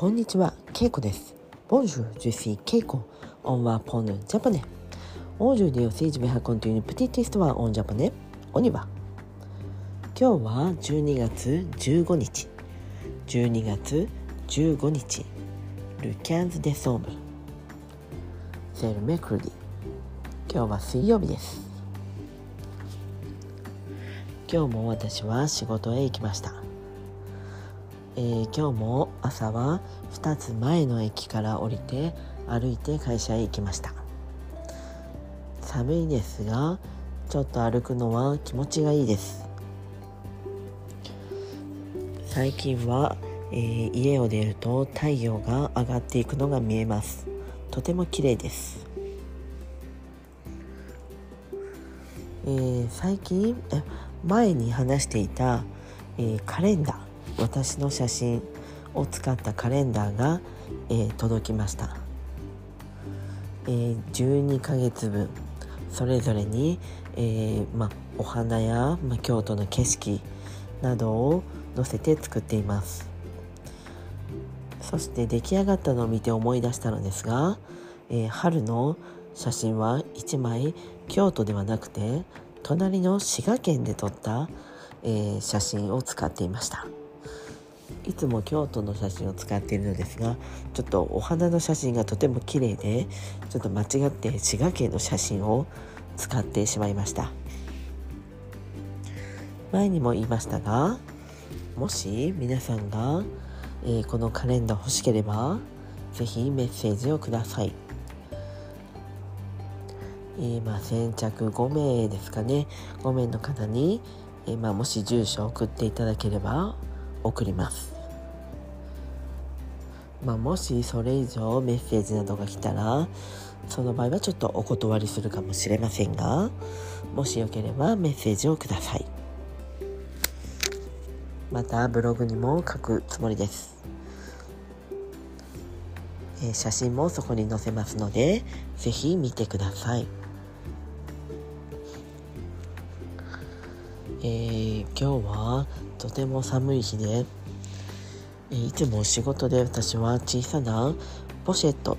こんにちは、ケイコです。Bonjour, je suis Keiko. On va prendre japonais. Aujourd'hui aussi, je vais raconter une petite histoire en japonais. On y va. 今日は12月15日。12月15日。Le 15 décembre. C'est le mercredi. 今日は水曜日です。今日も私は仕事へ行きました。えー今日も朝は2つ前の駅から降りて歩いて会社へ行きました。寒いですがちょっと歩くのは気持ちがいいです。最近は、えー家を出ると太陽が上がっていくのが見えます。とても綺麗です、えー最近前に話していた、えーカレンダー。私の写真を使ったカレンダーが、えー届きました、えー12ヶ月分。それぞれに、えーま、お花や、ま、京都の景色などを載せて作っています。そして出来上がったのを見て思い出したのですが、えー春の写真は1枚京都ではなくて隣の滋賀県で撮った、えー写真を使っていました。いつも京都の写真を使っているのですがちょっとお花の写真がとても綺麗でちょっと間違って滋賀県の写真を使ってしまいました。前にも言いましたがもし皆さんが、えーこのカレンダー欲しければぜひメッセージをください。えー、先着5名ですかね。5名の方に、えーまあ、もし住所を送っていただければ送ります、まあ、もしそれ以上メッセージなどが来たらその場合はちょっとお断りするかもしれませんがもしよければメッセージをください。またブログにも書くつもりです、えー写真もそこに載せますのでぜひ見てください。えー今日はとても寒い日で、えいつも仕事で私は小さなポシェット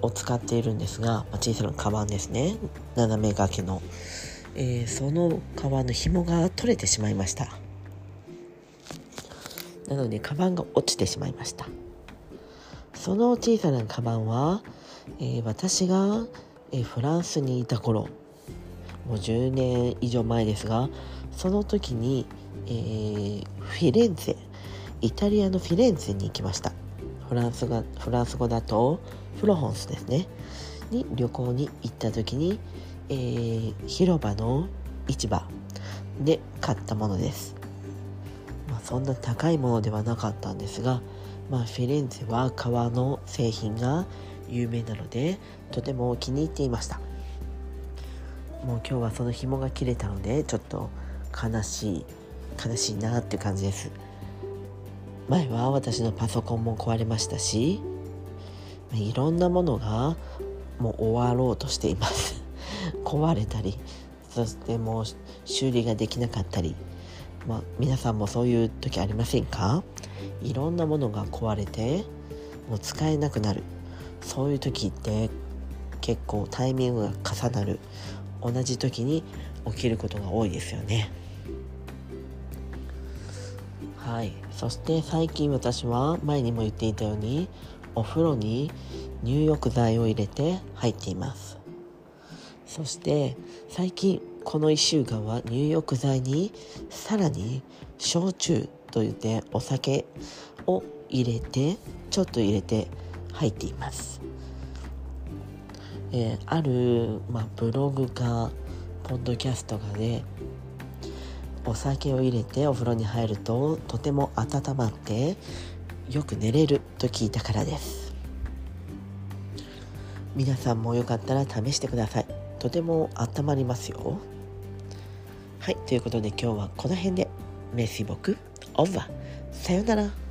を使っているんですが、ま小さなカバンですね。斜め掛けの、えーそのカバンの紐が取れてしまいました。なのでカバンが落ちてしまいました。その小さなカバンは、えー私が、えーフランスにいた頃もう10年以上前ですがその時に、えーフィレンツェイタリアのフィレンツェに行きました。フランスがフランス語だとフロホンスですね。に旅行に行った時に、えー広場の市場で買ったものです、まあ、そんな高いものではなかったんですが、まあ、フィレンツェは革の製品が有名なのでとても気に入っていました。もう今日はその紐が切れたのでちょっと悲しい悲しいなっていう感じです。前は私のパソコンも壊れましたしいろんなものがもう終わろうとしています。壊れたりそしてもう修理ができなかったりまあ皆さんもそういう時ありませんか？いろんなものが壊れてもう使えなくなる。そういう時って結構タイミングが重なる。同じ時に起きることが多いですよね。はい。そして最近私は前にも言っていたようにお風呂に入浴剤を入れて入っています。そして最近この1週間は入浴剤にさらに焼酎といってお酒を入れてちょっと入れて入っています。えーある、まあ、ブログかポッドキャストかでお酒を入れてお風呂に入るととても温まってよく寝れると聞いたからです。皆さんもよかったら試してください。とても温まりますよ。はいということで今日はこの辺で。メッシ僕オーバーさよなら。